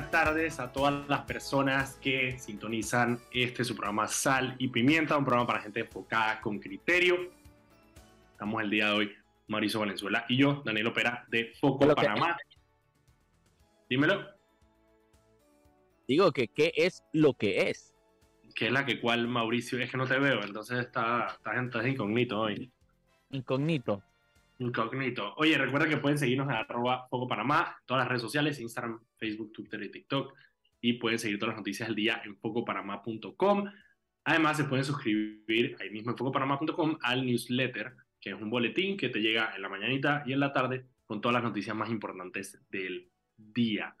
buenas tardes a todas las personas que sintonizan este su programa Sal y Pimienta, un programa para gente enfocada con criterio. Estamos el día de hoy, Mauricio Valenzuela y yo, Daniel Opera de Foco Panamá. Dímelo. Digo que qué es lo que es. ¿Qué es la que cual, Mauricio? Es que no te veo, entonces está, está, incógnito hoy. Incógnito. Incógnito. Oye, recuerda que pueden seguirnos en arroba todas las redes sociales, Instagram, Facebook, Twitter y TikTok. Y pueden seguir todas las noticias del día en focopanamá.com. Además, se pueden suscribir ahí mismo en focopanamá.com al newsletter, que es un boletín que te llega en la mañanita y en la tarde con todas las noticias más importantes del día.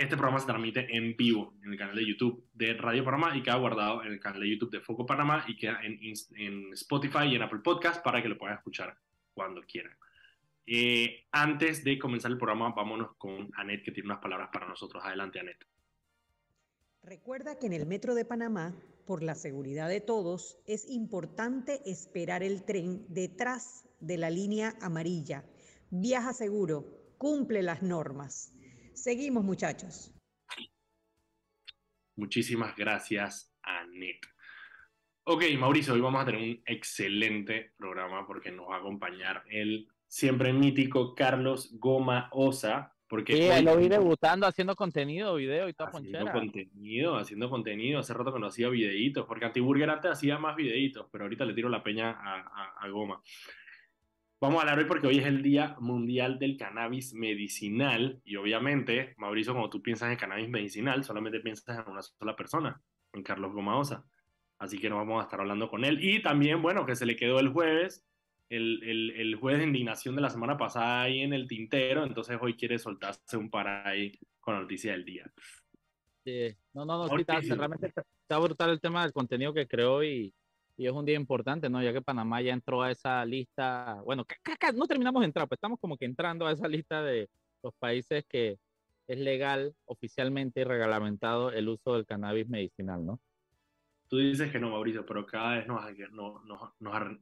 Este programa se transmite en vivo en el canal de YouTube de Radio Panamá y queda guardado en el canal de YouTube de Foco Panamá y queda en, en Spotify y en Apple Podcast para que lo puedan escuchar cuando quieran. Eh, antes de comenzar el programa, vámonos con Anet, que tiene unas palabras para nosotros. Adelante, Anet. Recuerda que en el Metro de Panamá, por la seguridad de todos, es importante esperar el tren detrás de la línea amarilla. Viaja seguro, cumple las normas. Seguimos, muchachos. Muchísimas gracias, Anet. Ok, Mauricio, hoy vamos a tener un excelente programa porque nos va a acompañar el siempre mítico Carlos Goma Osa. Porque sí, lo vi debutando haciendo contenido, video y todo Haciendo contenido, haciendo contenido. Hace rato que no hacía videitos, porque Antiburger antes hacía más videitos, pero ahorita le tiro la peña a, a Goma. Vamos a hablar hoy porque hoy es el Día Mundial del Cannabis Medicinal y obviamente, Mauricio, cuando tú piensas en cannabis medicinal, solamente piensas en una sola persona, en Carlos Gomaosa. Así que nos vamos a estar hablando con él. Y también, bueno, que se le quedó el jueves, el, el, el jueves de indignación de la semana pasada ahí en el tintero, entonces hoy quiere soltarse un par ahí con la noticia del día. Sí, no, no, no, sí, está, realmente está brutal el tema del contenido que creó y, y es un día importante, ¿no? Ya que Panamá ya entró a esa lista, bueno, no terminamos de entrar, pues estamos como que entrando a esa lista de los países que es legal oficialmente y reglamentado el uso del cannabis medicinal, ¿no? Tú dices que no, Mauricio, pero cada vez nos,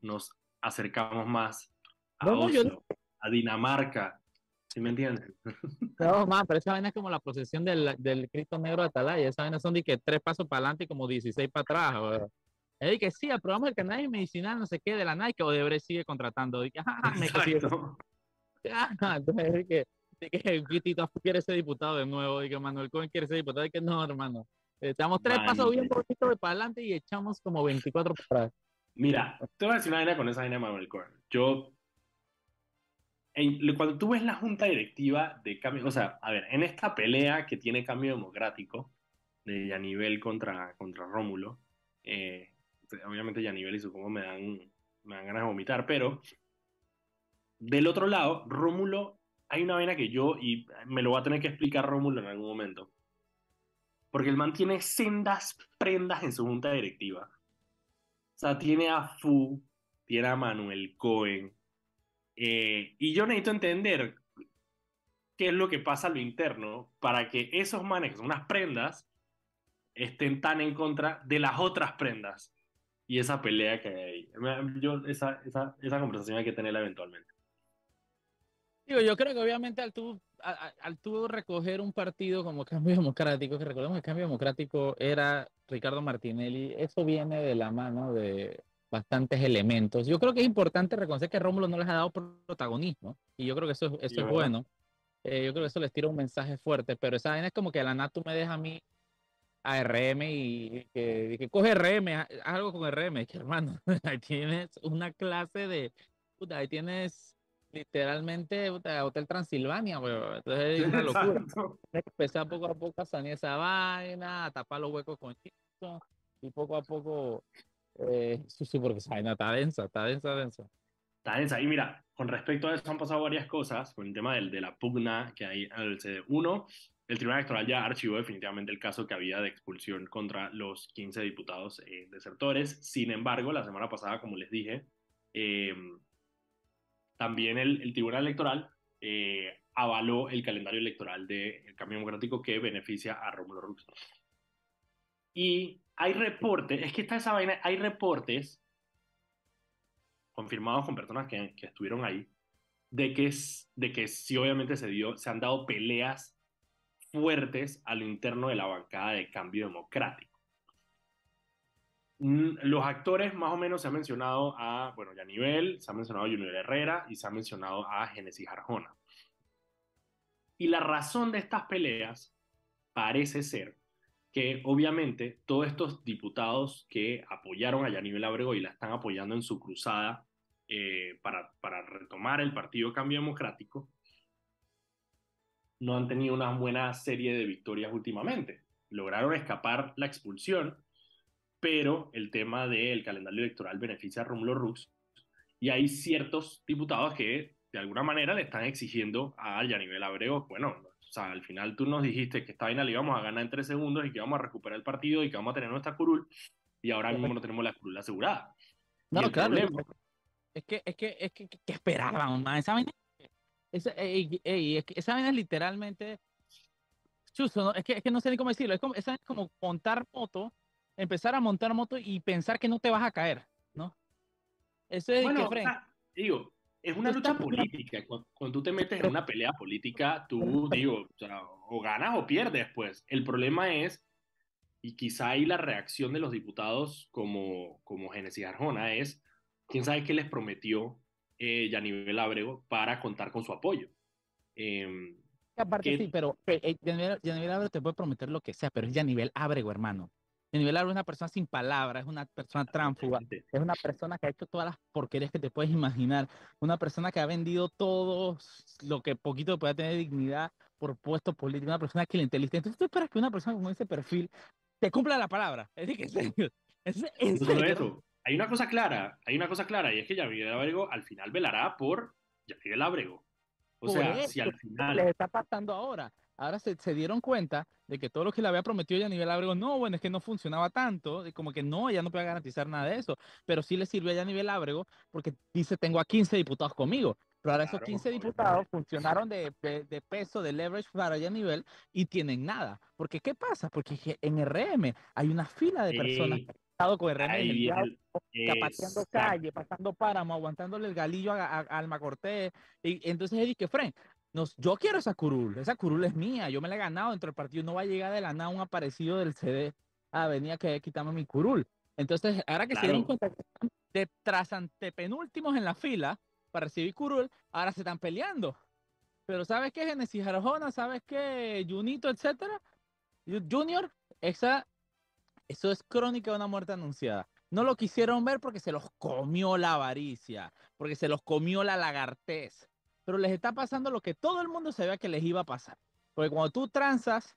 nos, acercamos más a, a Dinamarca, ¿sí me entiendes? No, más, pero esa vaina es como la procesión del, del Cristo Negro de Atalaya, esa vaina son de que tres pasos para adelante y como 16 para atrás, es que sí, aprobamos el cannabis medicinal, no sé qué, de la Nike, o Debre sigue contratando. Que, ah, me entonces es que, Tito quiere ser diputado de nuevo, y que Manuel Cohen quiere ser diputado, y que no, hermano. Estamos tres pasos bien poquito de para adelante y echamos como 24 para atrás. Mira, te voy a decir una vaina con esa vaina de Manuel Cohen. Yo, cuando tú ves la junta directiva de cambio, o sea, a ver, en esta pelea que tiene cambio democrático de Yanivel contra, contra Rómulo, eh, obviamente ya nivel y supongo me dan, me dan ganas de vomitar, pero del otro lado, Rómulo, hay una vena que yo, y me lo va a tener que explicar Rómulo en algún momento, porque el man tiene sendas prendas en su junta directiva. O sea, tiene a Fu, tiene a Manuel Cohen, eh, y yo necesito entender qué es lo que pasa a lo interno para que esos manes, que son unas prendas, estén tan en contra de las otras prendas y esa pelea que hay. Yo, esa, esa, esa conversación hay que tenerla eventualmente. Digo, yo creo que obviamente al tú, al, tú recoger un partido como Cambio Democrático, que recordemos que Cambio Democrático era Ricardo Martinelli, eso viene de la mano de bastantes elementos. Yo creo que es importante reconocer que Rómulo no les ha dado protagonismo y yo creo que eso, eso es bueno. Eh, yo creo que eso les tira un mensaje fuerte, pero esa vaina es como que la NATU me deja a mí a RM y que, coge RM, haz algo con RM, que hermano, ahí tienes una clase de, puta, ahí tienes literalmente Hotel Transilvania, entonces es una locura. empezar poco a poco a sanear esa vaina, a tapar los huecos con chisto y poco a poco, eh, sí, porque esa vaina está densa, está densa, densa. Está densa. Y mira, con respecto a eso han pasado varias cosas con el tema del, de la pugna que hay el CD1 el Tribunal Electoral ya archivó definitivamente el caso que había de expulsión contra los 15 diputados eh, desertores. Sin embargo, la semana pasada, como les dije, em, también el, Tribunal Electoral eh, avaló el calendario electoral del Cambio Democrático que beneficia a Rómulo Rux. Y hay reportes, es que está esa vaina, hay reportes confirmados con personas que, que estuvieron ahí, de que, de que sí obviamente se, dio, se han dado peleas fuertes a lo interno de la bancada de cambio democrático. Mm, los actores más o menos se ha mencionado a, bueno, Yanivel, se ha mencionado a Junior Herrera y se ha mencionado a Genesis Arjona. Y la razón de estas peleas parece ser que obviamente todos estos diputados que apoyaron a Yanivel Abrego y la están apoyando en su cruzada eh, para, para retomar el Partido Cambio Democrático, no han tenido una buena serie de victorias últimamente. Lograron escapar la expulsión, pero el tema del calendario electoral beneficia a Rómulo Rux y hay ciertos diputados que de alguna manera le están exigiendo a Yanivel Abrego, bueno, o sea, al final tú nos dijiste que esta vaina le íbamos a ganar en tres segundos y que vamos a recuperar el partido y que vamos a tener nuestra curul y ahora mismo no tenemos la curul asegurada. No, claro. es que, es que, es que, que esperábamos más. Esa vaina, esa, esa vaina es literalmente. Chuso, es, que, es que no sé ni cómo decirlo. Es como, es como montar moto, empezar a montar moto y pensar que no te vas a caer, ¿no? Eso es bueno, que, digo, es una lucha política. Cuando, tú te metes en una pelea política, tú, digo, o, ganas o pierdes, pues. El problema es, y quizá ahí la reacción de los diputados como, como Genesis Arjona es, quién sabe qué les prometió eh, Yanivel Ábrego para contar con su apoyo. Eh, Aparte sí, pero eh, Yanivel Ábrego te puede prometer lo que sea, pero es Yanivel Ábrego, hermano. Yanivel Ábrego es una persona sin palabras, es una persona tránfuga, es una persona que ha hecho todas las porquerías que te puedes imaginar, una persona que ha vendido todo lo que poquito pueda tener dignidad por puestos políticos, una persona clientelista. Entonces tú esperas que una persona con ese perfil te cumpla la palabra. Es decir, que es, es, eso hay una cosa clara, hay una cosa clara, y es que Yanivel Abrego al final velará por Yanivel Abrego. O sea, si al final... Les está pasando ahora. Ahora se, se, dieron cuenta de que todo lo que le había prometido Yanivel Abrego, no, bueno, es que no funcionaba tanto, y como que no, ella no puede garantizar nada de eso, pero sí le sirve a Yanivel Abrego porque dice, tengo a 15 diputados conmigo, pero ahora esos 15 diputados funcionaron de, de, peso, de leverage para Yanivel y tienen nada. Porque, ¿qué pasa? Porque en RM hay una fila de personas con el paseando calle, pasando páramo, aguantándole el galillo a, Alma Cortés. Y entonces Eddie Kefren, nos, yo quiero esa curul, esa curul es mía, yo me la he ganado dentro del partido, no va a llegar de la nada un aparecido del CD ah, venía que quitarme mi curul. Entonces, ahora que se dieron cuenta que están de, tras antepenúltimos en la fila para recibir curul, ahora se están peleando. Pero ¿sabes qué? Genesis Arjona, ¿sabes qué? Junito, etcétera. Junior, esa eso es crónica de una muerte anunciada. No lo quisieron ver porque se los comió la avaricia, porque se los comió la lagartez. Pero les está pasando lo que todo el mundo sabía que les iba a pasar. Porque cuando tú transas,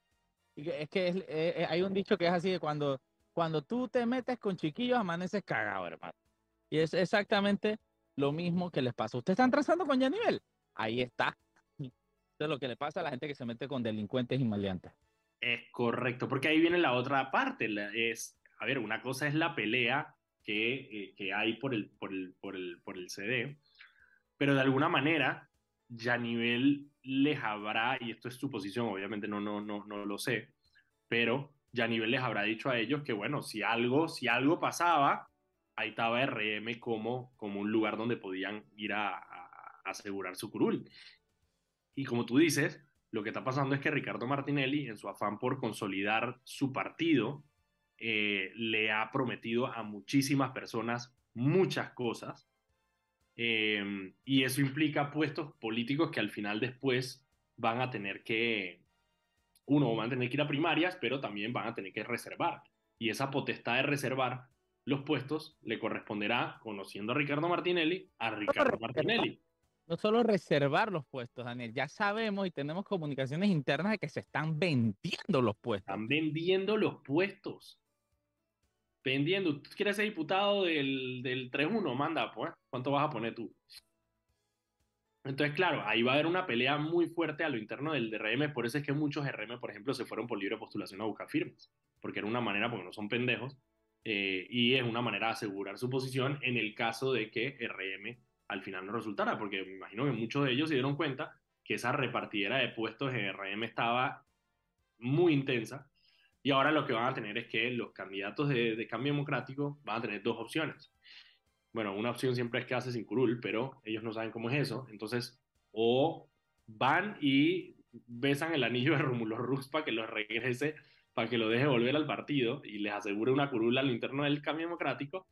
es que eh, eh, hay un dicho que es así de cuando, cuando tú te metes con chiquillos, amaneces cagado, hermano. Y es exactamente lo mismo que les pasa. ¿Ustedes están transando con Yanivel? Ahí está. Eso es lo que le pasa a la gente que se mete con delincuentes y maleantes. Es correcto, porque ahí viene la otra parte. es, a ver, una cosa es la pelea que, eh, que hay por el, por, el, por, el, por el CD, pero de alguna manera ya nivel les habrá, y esto es su posición, obviamente no, no, no, no lo sé, pero ya nivel les habrá dicho a ellos que, bueno, si algo, si algo pasaba, ahí estaba RM como, como un lugar donde podían ir a, a asegurar su curul. Y como tú dices, lo que está pasando es que Ricardo Martinelli, en su afán por consolidar su partido, eh, le ha prometido a muchísimas personas muchas cosas. Eh, y eso implica puestos políticos que al final después van a tener que, uno, van a tener que ir a primarias, pero también van a tener que reservar. Y esa potestad de reservar los puestos le corresponderá, conociendo a Ricardo Martinelli, a Ricardo Martinelli no solo reservar los puestos, Daniel, ya sabemos y tenemos comunicaciones internas de que se están vendiendo los puestos. Están vendiendo los puestos. Vendiendo. ¿Tú quieres ser diputado del, del 3-1? Manda, pues. ¿Cuánto vas a poner tú? Entonces, claro, ahí va a haber una pelea muy fuerte a lo interno del DRM. Por eso es que muchos RM, por ejemplo, se fueron por libre postulación a buscar firmas. Porque era una manera, porque no son pendejos, eh, y es una manera de asegurar su posición en el caso de que RM al final no resultara, porque me imagino que muchos de ellos se dieron cuenta que esa repartidera de puestos en RM estaba muy intensa y ahora lo que van a tener es que los candidatos de, cambio democrático van a tener dos opciones. Bueno, una opción siempre es que hace sin curul, pero ellos no saben cómo es eso. Entonces, o van y besan el anillo de Romulo Rux para que lo regrese, para que lo deje volver al partido y les asegure una curula al interno del cambio democrático,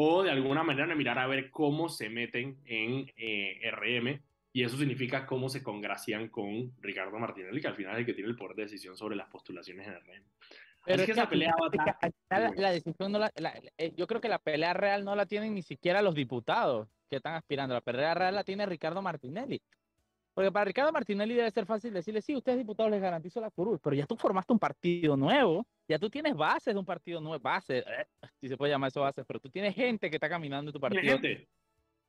o de alguna manera mirar a ver cómo se meten en eh, RM, y eso significa cómo se congracian con Ricardo Martinelli, que al final es el que tiene el poder de decisión sobre las postulaciones en RM. Pero es que, esa pelea la, decisión no la, eh, yo creo que la pelea real no la tienen ni siquiera los diputados que están aspirando. La pelea real la tiene Ricardo Martinelli. Porque para Ricardo Martinelli debe ser fácil decirle, sí, ustedes diputados les garantizo la curul, pero ya tú formaste un partido nuevo, ya tú tienes bases de un partido nuevo, bases, eh, si se puede llamar eso bases, pero tú tienes gente que está caminando en tu partido. Gente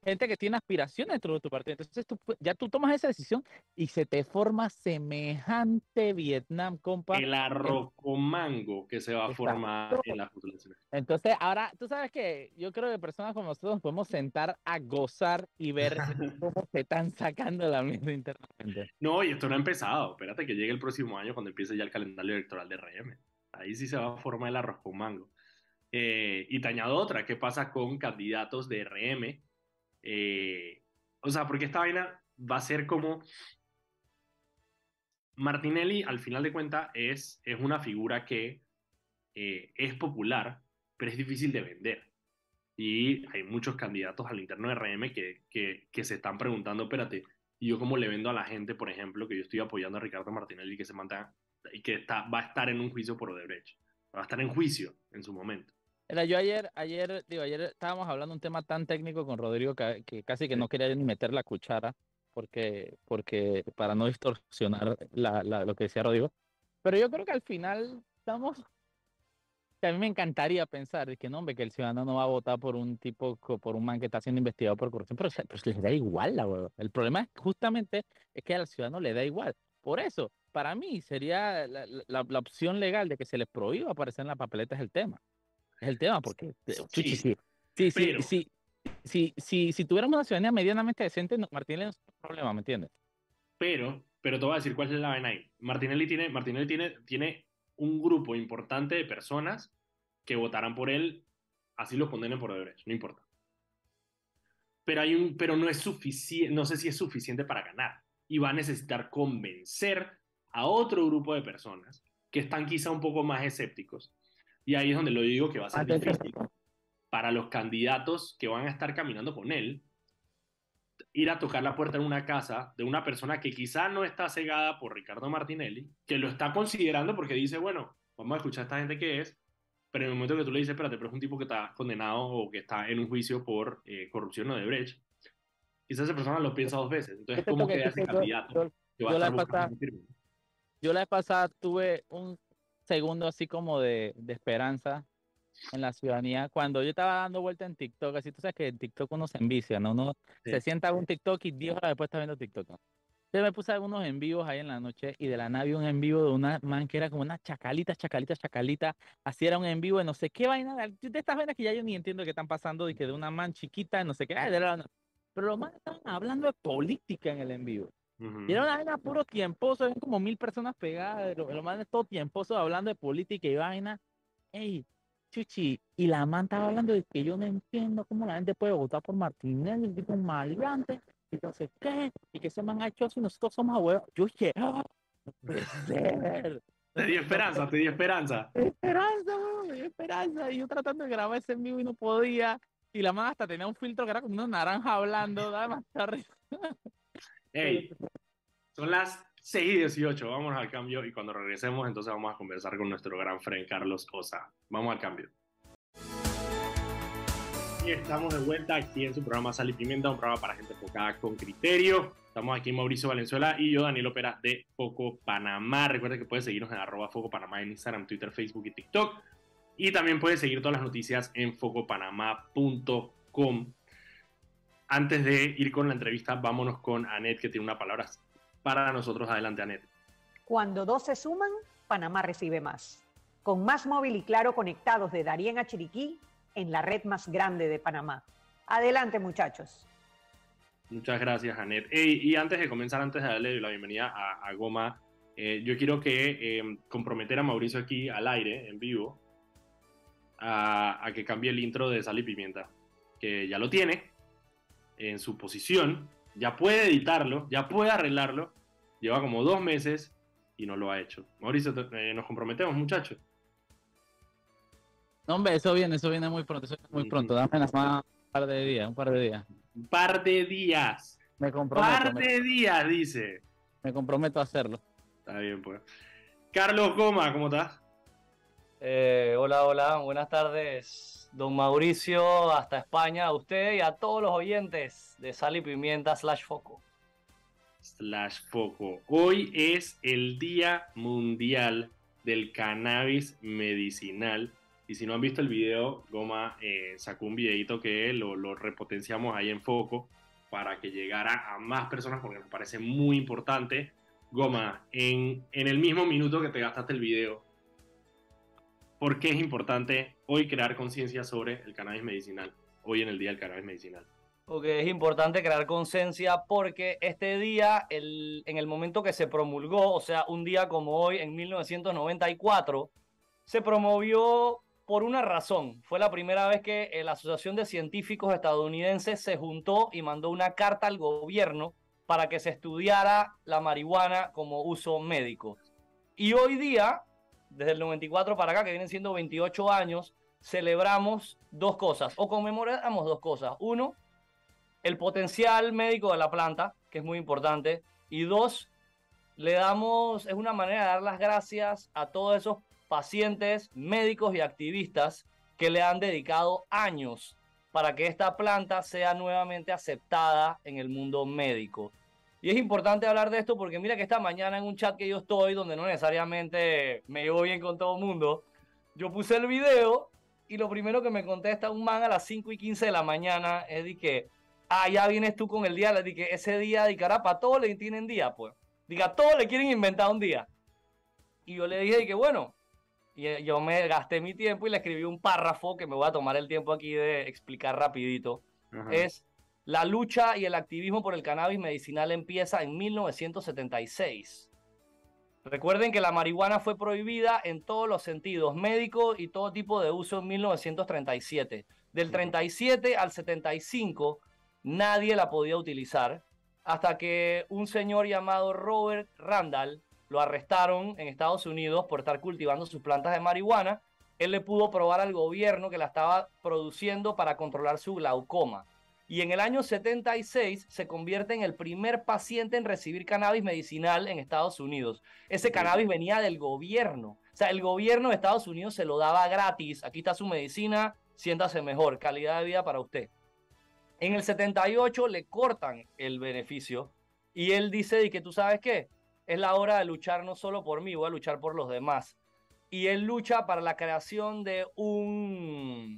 gente que tiene aspiraciones dentro de tu partido. Entonces tú, ya tú tomas esa decisión y se te forma semejante Vietnam, compa. El arroz con mango que se va a formar en las postulaciones. Entonces, ahora, tú sabes que yo creo que personas como nosotros nos podemos sentar a gozar y ver cómo se están sacando la mierda internamente. No, y esto no ha empezado. Espérate que llegue el próximo año cuando empiece ya el calendario electoral de RM. Ahí sí se va a formar el arroz con mango. Eh, y te añado otra, ¿qué pasa con candidatos de RM eh, o sea, porque esta vaina va a ser como... Martinelli, al final de cuentas, es, es una figura que eh, es popular, pero es difícil de vender. Y hay muchos candidatos al interno de RM que, que, que se están preguntando, espérate, ¿y yo cómo le vendo a la gente, por ejemplo, que yo estoy apoyando a Ricardo Martinelli que se mantenga y que está, va a estar en un juicio por Odebrecht? Va a estar en juicio en su momento. Era yo ayer, ayer, digo, ayer estábamos hablando un tema tan técnico con Rodrigo que, casi que no quería ni meter la cuchara porque, porque para no distorsionar la, la, lo que decía Rodrigo. Pero yo creo que al final estamos, que a mí me encantaría pensar que no, hombre, que el ciudadano no va a votar por un tipo, por un man que está siendo investigado por corrupción, pero, pero le da igual la El problema es justamente es que al ciudadano le da igual. Por eso, para mí sería la, la, la opción legal de que se les prohíba aparecer en la papeleta es el tema. Es el tema, porque sí, sí, sí, sí, sí, sí, si tuviéramos una ciudadanía medianamente decente, Martinelli no es un problema, ¿me entiendes? Pero, pero te voy a decir cuál es la vaina ahí. Martinelli tiene, Martinelli tiene, tiene un grupo importante de personas que votarán por él, así lo condenen por derecho, no importa. Pero, hay un, pero no es suficiente, no sé si es suficiente para ganar. Y va a necesitar convencer a otro grupo de personas que están quizá un poco más escépticos y ahí es donde lo digo que va a ser difícil para los candidatos que van a estar caminando con él, ir a tocar la puerta en una casa de una persona que quizá no está cegada por Ricardo Martinelli, que lo está considerando porque dice, bueno, vamos a escuchar a esta gente que es, pero en el momento que tú le dices, espérate, pero es un tipo que está condenado o que está en un juicio por eh, corrupción o de Brecht, quizás esa persona lo piensa dos veces. Entonces, ¿cómo queda ese candidato? Yo, la pasada, yo la pasada tuve un segundo así como de, de, esperanza en la ciudadanía. Cuando yo estaba dando vuelta en TikTok, así tú sabes que en TikTok uno se envicia, ¿no? Uno se sienta en un TikTok y 10 horas después está viendo TikTok, ¿no? Yo me puse algunos en vivos ahí en la noche y de la nave un en vivo de una man que era como una chacalita, chacalita, chacalita. Así era un en vivo de no sé qué vaina. De estas vainas que ya yo ni entiendo qué están pasando y que de una man chiquita, no sé qué. Pero los más estaban hablando de política en el en vivo. Y era una vaina puro tiemposo, eran como mil personas pegadas, lo, lo más todo tiemposo hablando de política y vaina. Ey, chuchi, y la man estaba hablando de que yo no entiendo cómo la gente puede votar por Martínez, el tipo maleante, y sé qué, y que se me han hecho así, nosotros somos abuelos. Yo dije, ¡Ah! no puede ser. Te dio esperanza, te dio esperanza. Esperanza, me dio esperanza. Y yo tratando de grabar ese en vivo y no podía. Y la man hasta tenía un filtro que era como una naranja hablando, daba más Hey, son las 6 y 18, vámonos al cambio y cuando regresemos entonces vamos a conversar con nuestro gran friend Carlos Osa. Vamos al cambio. Y estamos de vuelta aquí en su programa Sal y Pimienta, un programa para gente enfocada con criterio. Estamos aquí Mauricio Valenzuela y yo, Daniel Opera de Foco Panamá. Recuerda que puedes seguirnos en arroba Foco Panamá en Instagram, Twitter, Facebook y TikTok. Y también puedes seguir todas las noticias en focopanamá.com antes de ir con la entrevista, vámonos con Anet, que tiene una palabra para nosotros. Adelante, Anet. Cuando dos se suman, Panamá recibe más. Con más móvil y claro conectados de Darien a Chiriquí en la red más grande de Panamá. Adelante, muchachos. Muchas gracias, Anet. y antes de comenzar, antes de darle la bienvenida a, Goma, eh, yo quiero que eh, comprometer a Mauricio aquí al aire, en vivo, a, a que cambie el intro de Sal y Pimienta, que ya lo tiene, en su posición, ya puede editarlo, ya puede arreglarlo, Lleva como dos meses y no lo ha hecho. Mauricio, eh, nos comprometemos, muchachos. No, hombre, eso viene, eso viene muy pronto, eso viene muy pronto. Dame nada más un par de días, un par de días. Un par de días. Me comprometo. Par de días, dice. Me comprometo a hacerlo. Está bien, pues. Carlos Goma, ¿cómo estás? Eh, hola, hola, buenas tardes, don Mauricio, hasta España, a usted y a todos los oyentes de Sal y Pimienta slash Foco. Slash Foco. Hoy es el Día Mundial del Cannabis Medicinal. Y si no han visto el video, Goma eh, sacó un videito que lo, lo repotenciamos ahí en Foco para que llegara a más personas porque nos parece muy importante. Goma, en, en el mismo minuto que te gastaste el video, ¿Por qué es importante hoy crear conciencia sobre el cannabis medicinal? Hoy en el Día del Cannabis Medicinal. Porque es importante crear conciencia porque este día, el, en el momento que se promulgó, o sea, un día como hoy, en 1994, se promovió por una razón. Fue la primera vez que la Asociación de Científicos Estadounidenses se juntó y mandó una carta al gobierno para que se estudiara la marihuana como uso médico. Y hoy día desde el 94 para acá, que vienen siendo 28 años, celebramos dos cosas, o conmemoramos dos cosas. Uno, el potencial médico de la planta, que es muy importante. Y dos, le damos, es una manera de dar las gracias a todos esos pacientes, médicos y activistas que le han dedicado años para que esta planta sea nuevamente aceptada en el mundo médico. Y es importante hablar de esto porque mira que esta mañana en un chat que yo estoy, donde no necesariamente me llevo bien con todo el mundo, yo puse el video y lo primero que me contesta un man a las 5 y 15 de la mañana es de que, ah, ya vienes tú con el día, le dije, ese día de carapa, todos le tienen día, pues. Diga, todos le quieren inventar un día. Y yo le dije que bueno, y yo me gasté mi tiempo y le escribí un párrafo que me voy a tomar el tiempo aquí de explicar rapidito. Es la lucha y el activismo por el cannabis medicinal empieza en 1976. Recuerden que la marihuana fue prohibida en todos los sentidos, médico y todo tipo de uso en 1937. Del 37 al 75 nadie la podía utilizar hasta que un señor llamado Robert Randall lo arrestaron en Estados Unidos por estar cultivando sus plantas de marihuana. Él le pudo probar al gobierno que la estaba produciendo para controlar su glaucoma y en el año 76 se convierte en el primer paciente en recibir cannabis medicinal en Estados Unidos. Ese cannabis venía del gobierno. O sea, el gobierno de Estados Unidos se lo daba gratis. Aquí está su medicina, siéntase mejor, calidad de vida para usted. En el 78 le cortan el beneficio y él dice y que tú sabes qué, es la hora de luchar no solo por mí, voy a luchar por los demás. Y él lucha para la creación de un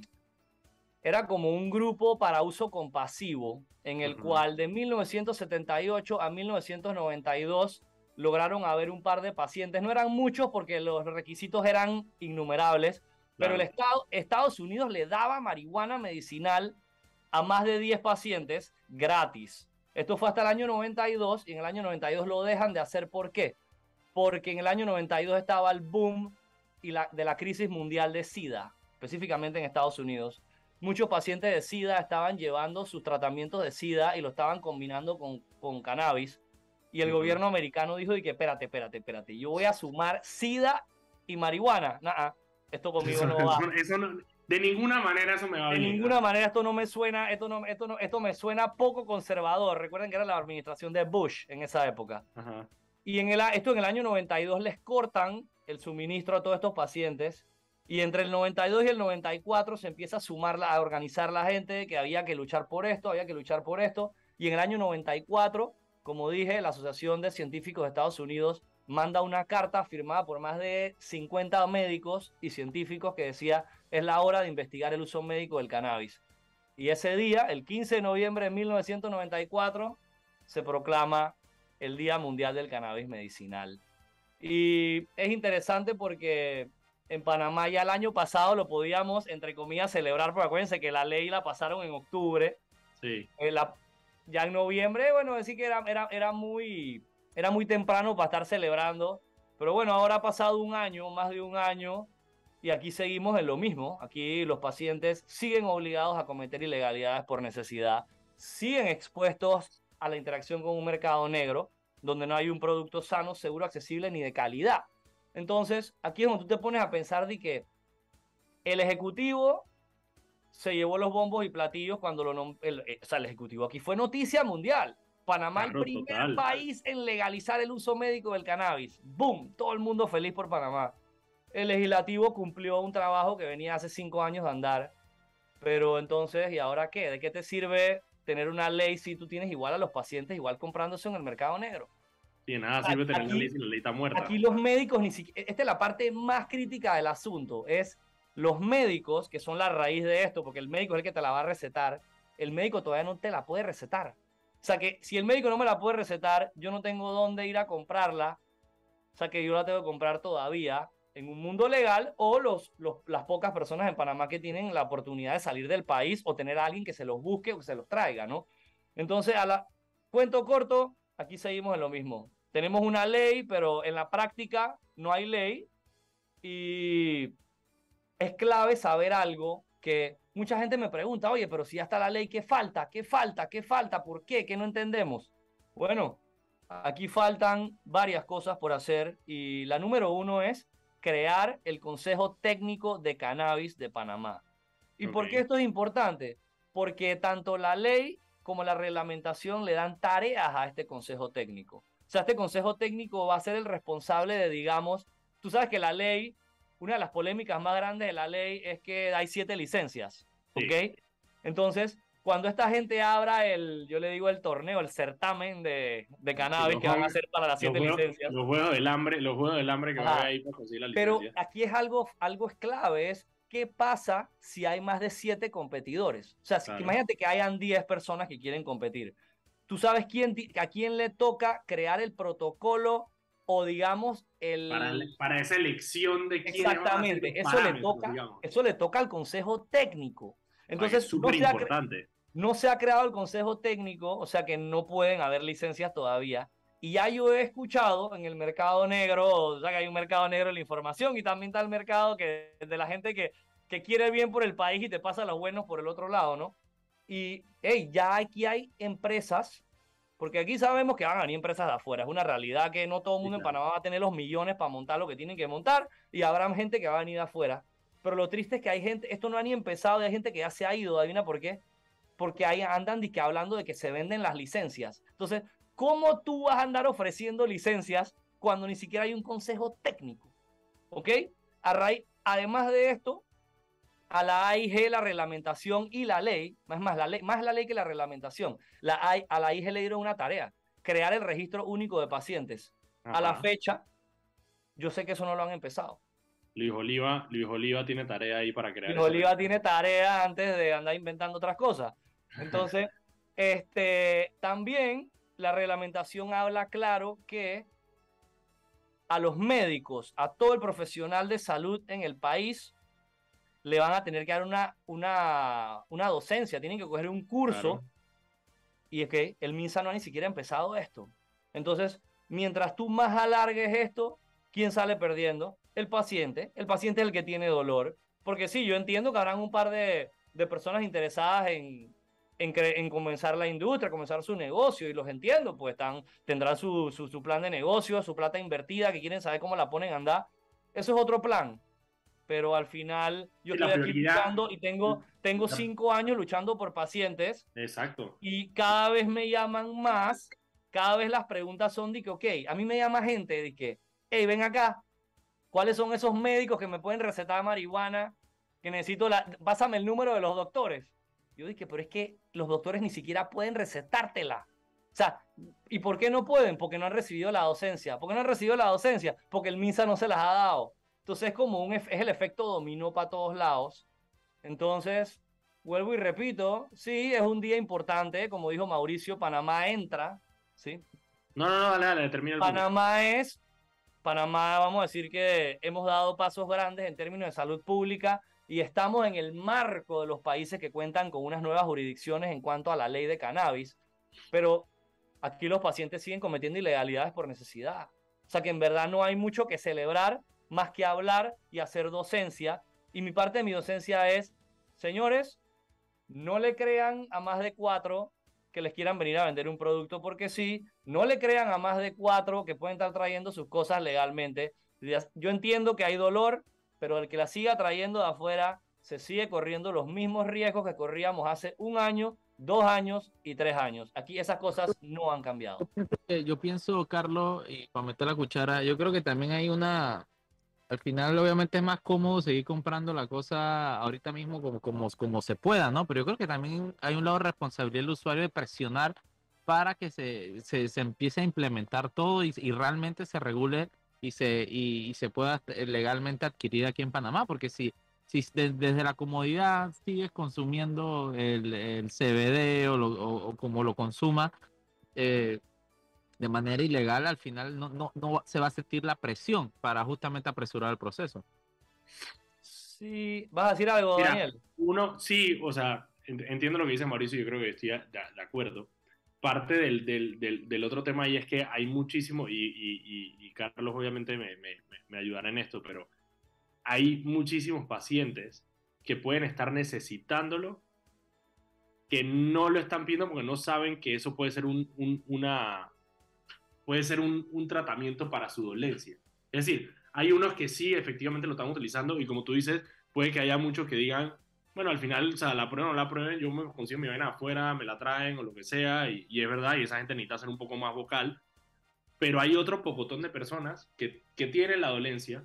era como un grupo para uso compasivo, en el cual de 1978 a 1992 lograron haber un par de pacientes. No eran muchos porque los requisitos eran innumerables, pero el Estado, Estados Unidos le daba marihuana medicinal a más de 10 pacientes gratis. Esto fue hasta el año 92 y en el año 92 lo dejan de hacer. ¿Por qué? Porque en el año 92 estaba el boom y la, de la crisis mundial de SIDA, específicamente en Estados Unidos muchos pacientes de SIDA estaban llevando sus tratamientos de SIDA y lo estaban combinando con, con cannabis. Y el gobierno americano dijo, y que espérate, espérate, espérate, yo voy a sumar SIDA y marihuana. Nah, esto conmigo no va. de ninguna manera eso me va a De ninguna manera esto no me suena, esto no, esto no, esto me suena poco conservador. Recuerden que era la administración de Bush en esa época. Y en el, esto en el año 92 les cortan el suministro a todos estos pacientes y entre el 92 y el 94 se empieza a sumar, a organizar la gente que había que luchar por esto, había que luchar por esto. Y en el año 94, como dije, la Asociación de Científicos de Estados Unidos manda una carta firmada por más de 50 médicos y científicos que decía es la hora de investigar el uso médico del cannabis. Y ese día, el 15 de noviembre de 1994, se proclama el Día Mundial del Cannabis Medicinal. Y es interesante porque en Panamá ya el año pasado lo podíamos, entre comillas, celebrar, porque acuérdense que la ley la pasaron en octubre. Sí. Eh, ya en noviembre, bueno, decir que era, era, era, muy, era muy temprano para estar celebrando. Pero bueno, ahora ha pasado un año, más de un año, y aquí seguimos en lo mismo. Aquí los pacientes siguen obligados a cometer ilegalidades por necesidad, siguen expuestos a la interacción con un mercado negro donde no hay un producto sano, seguro, accesible ni de calidad. Entonces, aquí es donde tú te pones a pensar de que el ejecutivo se llevó los bombos y platillos cuando lo el, eh, o sea, el ejecutivo aquí fue noticia mundial. Panamá, el primer país en legalizar el uso médico del cannabis. ¡Boom! Todo el mundo feliz por Panamá. El legislativo cumplió un trabajo que venía hace cinco años de andar. Pero entonces, ¿y ahora qué? ¿De qué te sirve tener una ley si tú tienes igual a los pacientes, igual comprándose en el mercado negro? Sí, nada sirve tener una ley si la ley está muerta. Aquí los médicos ni siquiera. Esta es la parte más crítica del asunto. Es los médicos, que son la raíz de esto, porque el médico es el que te la va a recetar. El médico todavía no te la puede recetar. O sea que si el médico no me la puede recetar, yo no tengo dónde ir a comprarla. O sea que yo la tengo que comprar todavía en un mundo legal o los, las pocas personas en Panamá que tienen la oportunidad de salir del país o tener a alguien que se los busque o que se los traiga, ¿no? Entonces, a la cuento corto, aquí seguimos en lo mismo. Tenemos una ley, pero en la práctica no hay ley y es clave saber algo que mucha gente me pregunta, oye, pero si ya está la ley, ¿qué falta? ¿Qué falta? ¿Qué falta? ¿Por qué? ¿Qué no entendemos? Bueno, aquí faltan varias cosas por hacer y la número uno es crear el Consejo Técnico de Cannabis de Panamá. ¿Y por qué esto es importante? Porque tanto la ley como la reglamentación le dan tareas a este Consejo Técnico. O sea, este Consejo Técnico va a ser el responsable de, digamos, tú sabes que la ley, una de las polémicas más grandes de la ley es que hay siete licencias, ¿ok? Entonces, cuando esta gente abra el, yo le digo el torneo, el certamen de, de cannabis que van a hacer para las siete licencias. Los juegos del hambre, los juegos del hambre que van a ir para conseguir la licencia. Pero aquí es algo, algo es clave, es qué pasa si hay más de siete competidores. O sea, imagínate que hayan 10 personas que quieren competir. ¿Tú sabes quién, a quién le toca crear el protocolo o digamos el... Para, esa elección de quién Exactamente, eso, le toca, eso le toca al consejo técnico. Entonces, no se ha creado el consejo técnico, o sea que no pueden haber licencias todavía. Y ya yo he escuchado en el mercado negro, o sea que hay un mercado negro de la información y también está el mercado que, de la gente que, que quiere bien por el país y te pasa los buenos por el otro lado, ¿no? Y, hey, ya aquí hay empresas, porque aquí sabemos que van a venir empresas de afuera. Es una realidad que no todo el mundo en Panamá va a tener los millones para montar lo que tienen que montar y habrá gente que va a venir de afuera. Pero lo triste es que hay gente, esto no ha ni empezado, hay gente que ya se ha ido, adivina por qué porque ahí andan que hablando de que se venden las licencias. Entonces, ¿cómo tú vas a andar ofreciendo licencias cuando ni siquiera hay un consejo técnico? ¿Ok? A raíz, además de esto, a la AIG la reglamentación y la ley, más, más, la ley, más la ley que la reglamentación, la, a la AIG le dieron una tarea, crear el registro único de pacientes. A la fecha, yo sé que eso no lo han empezado. Luis Oliva, Luis Oliva tiene tarea ahí para crear. Luis Oliva tiene tarea antes de andar inventando otras cosas. Entonces, este, también la reglamentación habla claro que a los médicos, a todo el profesional de salud en el país, le van a tener que dar una, una, una docencia, tienen que coger un curso. Y es que el MINSA no ha ni siquiera empezado esto. Entonces, mientras tú más alargues esto, ¿quién sale perdiendo? El paciente. El paciente es el que tiene dolor. Porque sí, yo entiendo que habrán un par de, de personas interesadas en, en, comenzar la industria, comenzar su negocio, y los entiendo, pues están, tendrán su, su, plan de negocio, su plata invertida, que quieren saber cómo la ponen a andar. Eso es otro plan. Pero al final yo estoy aquí luchando y tengo, tengo cinco años luchando por pacientes. Exacto. Y cada vez me llaman más, cada vez las preguntas son de que, ok, a mí me llama gente de que, hey, ven acá, ¿cuáles son esos médicos que me pueden recetar marihuana? Que necesito la, pásame el número de los doctores. Yo dije, pero es que los doctores ni siquiera pueden recetártela. O sea, ¿y por qué no pueden? Porque no han recibido la docencia. ¿Por qué no han recibido la docencia? Porque el MINSA no se las ha dado. Entonces es como un, es el efecto dominó para todos lados. Entonces, vuelvo y repito, sí, es un día importante, como dijo Mauricio, Panamá entra, ¿sí? No, no, no, dale, dale, termina el Panamá es, Panamá, vamos a decir que hemos dado pasos grandes en términos de salud pública, y estamos en el marco de los países que cuentan con unas nuevas jurisdicciones en cuanto a la ley de cannabis, pero aquí los pacientes siguen cometiendo ilegalidades por necesidad. O sea que en verdad no hay mucho que celebrar más que hablar y hacer docencia. Y mi parte de mi docencia es, señores, no le crean a más de cuatro que les quieran venir a vender un producto porque sí, no le crean a más de cuatro que pueden estar trayendo sus cosas legalmente. Yo entiendo que hay dolor, pero el que la siga trayendo de afuera se sigue corriendo los mismos riesgos que corríamos hace un año, dos años y tres años. Aquí esas cosas no han cambiado. Yo pienso, Carlos, y para meter la cuchara, yo creo que también hay una, al final obviamente es más cómodo seguir comprando la cosa ahorita mismo como, como, como se pueda, ¿no? Pero yo creo que también hay un lado de responsabilidad del usuario de presionar para que se, se, se empiece a implementar todo y, y realmente se regule y se, y, se pueda legalmente adquirir aquí en Panamá, porque si, si desde la comodidad sigues consumiendo el, el CBD o, o, como lo consuma eh, de manera ilegal, al final no, no, no se va a sentir la presión para justamente apresurar el proceso. Sí, vas a decir algo, Daniel. Uno, sí, o sea, entiendo lo que dice Mauricio, yo creo que estoy de acuerdo parte del, del, del, otro tema y es que hay muchísimo, y, y, y Carlos obviamente me, me, me, ayudará en esto, pero hay muchísimos pacientes que pueden estar necesitándolo, que no lo están pidiendo porque no saben que eso puede ser un, un una, puede ser un, un, tratamiento para su dolencia. Es decir, hay unos que sí efectivamente lo están utilizando y como tú dices, puede que haya muchos que digan, bueno, al final, o sea, la prueba o no la prueben, yo me consigo mi vaina afuera, me la traen o lo que sea, y, es verdad, y esa gente necesita ser un poco más vocal, pero hay otro pocotón de personas que, que tienen la dolencia,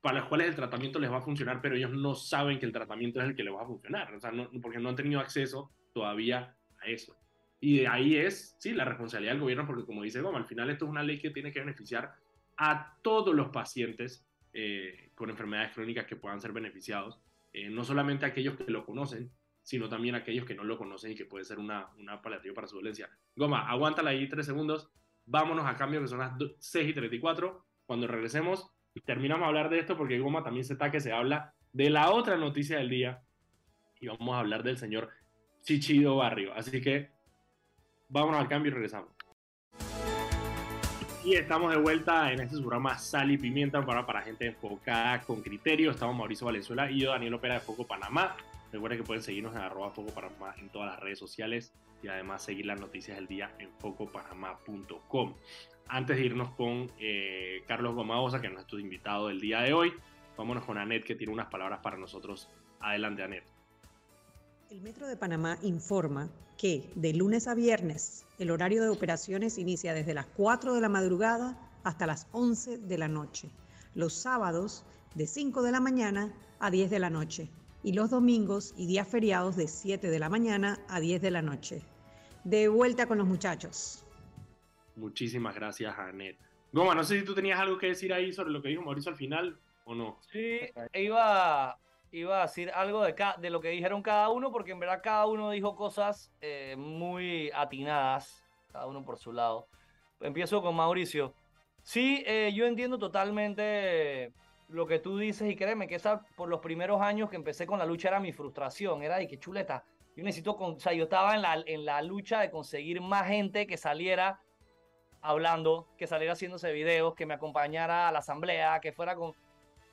para las cuales el tratamiento les va a funcionar, pero ellos no saben que el tratamiento es el que les va a funcionar, o sea, no, porque no han tenido acceso todavía a eso. Y de ahí es, sí, la responsabilidad del gobierno, porque como dice Goma, al final esto es una ley que tiene que beneficiar a todos los pacientes eh, con enfermedades crónicas que puedan ser beneficiados eh, no solamente aquellos que lo conocen, sino también aquellos que no lo conocen y que puede ser una, una para su dolencia. Goma, aguántala ahí tres segundos, vámonos a cambio que son las 6 y 34. Cuando regresemos, terminamos a hablar de esto porque Goma también se está que se habla de la otra noticia del día y vamos a hablar del señor Chichido Barrio. Así que vámonos al cambio y regresamos. Y estamos de vuelta en este programa Sal y Pimienta para, para gente enfocada con criterio. Estamos Mauricio Valenzuela y yo, Daniel Opera de Foco Panamá. Recuerden que pueden seguirnos en arroba Foco Panamá en todas las redes sociales y además seguir las noticias del día en focopanamá.com. Antes de irnos con eh, Carlos Gomaosa, que es nuestro invitado del día de hoy, vámonos con Anet, que tiene unas palabras para nosotros. Adelante, Anet. El Metro de Panamá informa que de lunes a viernes el horario de operaciones inicia desde las 4 de la madrugada hasta las 11 de la noche. Los sábados de 5 de la mañana a 10 de la noche y los domingos y días feriados de 7 de la mañana a 10 de la noche. De vuelta con los muchachos. Muchísimas gracias, Anet. Goma, no sé si tú tenías algo que decir ahí sobre lo que dijo Mauricio al final o no. Sí, iba iba a decir algo de, de lo que dijeron cada uno, porque en verdad cada uno dijo cosas eh, muy atinadas, cada uno por su lado. Empiezo con Mauricio. Sí, eh, yo entiendo totalmente lo que tú dices y créeme que esa por los primeros años que empecé con la lucha era mi frustración, era de que chuleta, yo necesito, con, o sea, yo estaba en la, en la lucha de conseguir más gente que saliera hablando, que saliera haciéndose videos, que me acompañara a la asamblea, que fuera con...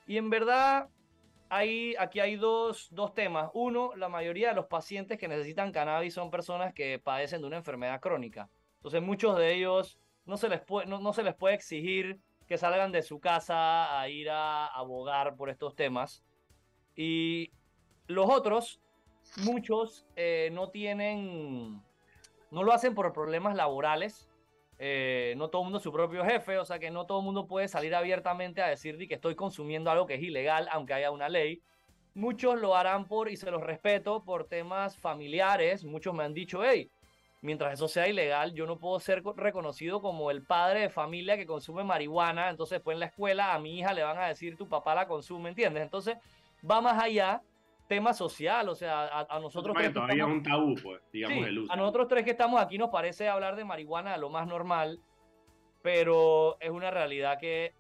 Y en verdad, aquí hay dos, temas. Uno, la mayoría de los pacientes que necesitan cannabis son personas que padecen de una enfermedad crónica. Entonces muchos de ellos no se les puede, no, se les puede exigir que salgan de su casa a ir a abogar por estos temas. Y los otros, muchos eh, no tienen, no lo hacen por problemas laborales, eh, no todo el mundo es su propio jefe, o sea que no todo el mundo puede salir abiertamente a decir que estoy consumiendo algo que es ilegal, aunque haya una ley. Muchos lo harán por, y se los respeto, por temas familiares. Muchos me han dicho, hey, mientras eso sea ilegal, yo no puedo ser reconocido como el padre de familia que consume marihuana. Entonces, pues en la escuela a mi hija le van a decir, tu papá la consume, ¿entiendes? Entonces, va más allá tema social, o sea, a, nosotros... tres todavía es un tabú, pues, digamos, el uso. A nosotros tres que estamos aquí nos parece hablar de marihuana lo más normal, pero es una realidad que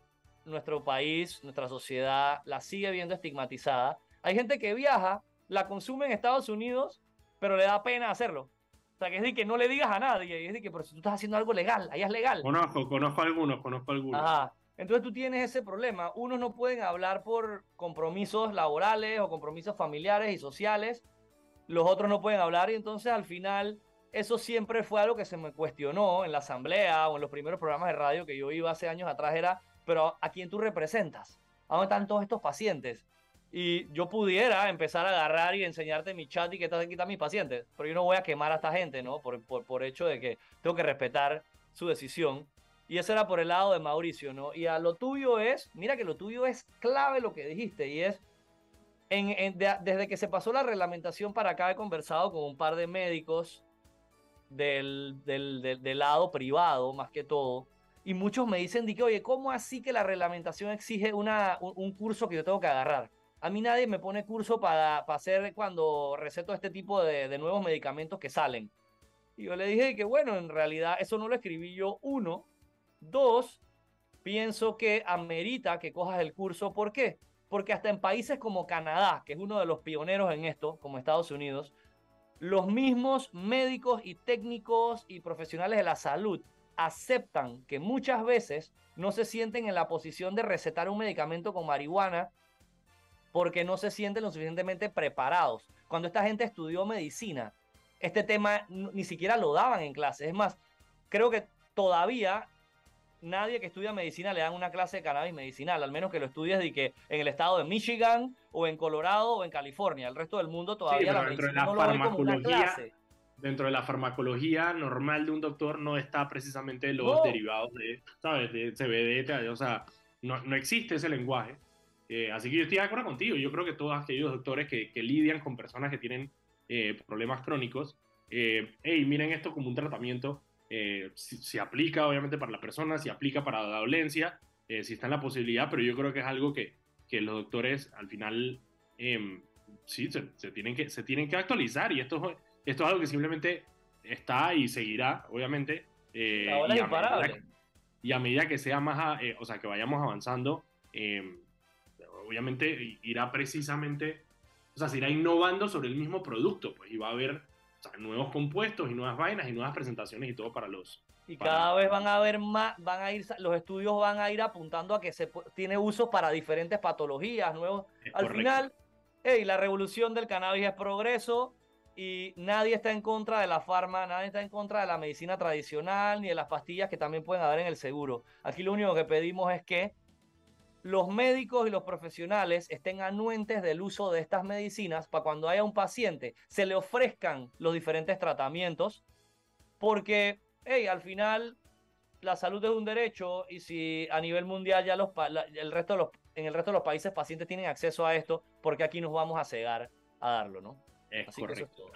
nuestro país, nuestra sociedad la sigue viendo estigmatizada. Hay gente que viaja, la consume en Estados Unidos, pero le da pena hacerlo. O sea, que es de que no le digas a nadie, es de que, pero si tú estás haciendo algo legal, ahí es legal. Conozco, conozco algunos, conozco algunos. Ajá. Entonces tú tienes ese problema. Unos no pueden hablar por compromisos laborales o compromisos familiares y sociales. Los otros no pueden hablar y entonces al final eso siempre fue algo que se me cuestionó en la asamblea o en los primeros programas de radio que yo iba hace años atrás, era, pero ¿a quién tú representas? ¿A dónde están todos estos pacientes? Y yo pudiera empezar a agarrar y enseñarte mi chat y que estás aquí mis pacientes, pero yo no voy a quemar a esta gente, ¿no? Por, por, por hecho de que tengo que respetar su decisión. Y eso era por el lado de Mauricio, ¿no? Y a lo tuyo es, mira que lo tuyo es clave lo que dijiste, y es, en, desde que se pasó la reglamentación para acá he conversado con un par de médicos del, del, del, lado privado, más que todo, y muchos me dicen, que, oye, ¿cómo así que la reglamentación exige una, un, curso que yo tengo que agarrar? A mí nadie me pone curso para, para hacer cuando receto este tipo de, de nuevos medicamentos que salen. Y yo le dije que, bueno, en realidad eso no lo escribí yo, uno, Dos, pienso que amerita que cojas el curso. ¿Por qué? Porque hasta en países como Canadá, que es uno de los pioneros en esto, como Estados Unidos, los mismos médicos y técnicos y profesionales de la salud aceptan que muchas veces no se sienten en la posición de recetar un medicamento con marihuana porque no se sienten lo suficientemente preparados. Cuando esta gente estudió medicina, este tema ni siquiera lo daban en clase. Es más, creo que todavía nadie que estudia medicina le dan una clase de cannabis medicinal, al menos que lo estudies de que en el estado de Michigan o en Colorado o en California. El resto del mundo todavía la medicina no lo ve como una clase. Dentro de la farmacología normal de un doctor no está precisamente los derivados de, ¿sabes? De CBD, o sea, no, no existe ese lenguaje. Eh, así que yo estoy de acuerdo contigo. Yo creo que todos aquellos doctores que, que lidian con personas que tienen eh, problemas crónicos, eh, hey, miren esto como un tratamiento eh, si, aplica obviamente para la persona, si aplica para la dolencia, eh, si está en la posibilidad, pero yo creo que es algo que, que los doctores al final eh, sí se, tienen que, se tienen que actualizar y esto, esto es algo que simplemente está y seguirá, obviamente. Eh, y, a medida, y a medida que sea más, o sea, que vayamos avanzando, obviamente irá precisamente, o sea, se irá innovando sobre el mismo producto, pues, y va a haber nuevos compuestos y nuevas vainas y nuevas presentaciones y todo para los. Y cada vez van a ver más, van a ir, los estudios van a ir apuntando a que se tiene uso para diferentes patologías nuevos. Al final, hey, la revolución del cannabis es progreso y nadie está en contra de la farma, nadie está en contra de la medicina tradicional ni de las pastillas que también pueden haber en el seguro. Aquí lo único que pedimos es que los médicos y los profesionales estén anuentes del uso de estas medicinas para cuando haya un paciente se le ofrezcan los diferentes tratamientos, porque hey, al final la salud es un derecho y si a nivel mundial ya los, el resto de los, en el resto de los países pacientes tienen acceso a esto, porque aquí nos vamos a cegar a darlo, ¿no? Es correcto.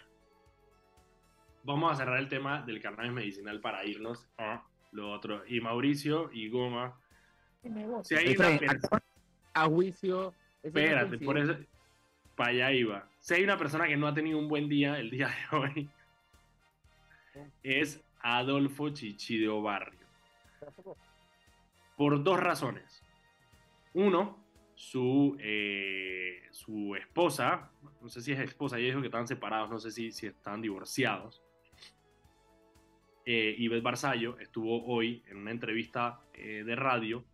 Vamos a cerrar el tema del cannabis medicinal para irnos a lo otro. Y Mauricio y Goma si hay una a juicio. Espérate, por eso. Para allá iba. Si hay una persona que no ha tenido un buen día el día de hoy, es Adolfo Chichideo Barrio. Por dos razones. Uno, su, eh, su esposa, no sé si es esposa, ella dijo que estaban separados, no sé si, si están divorciados. Eh, Ivette Barzallo estuvo hoy en una entrevista eh, de radio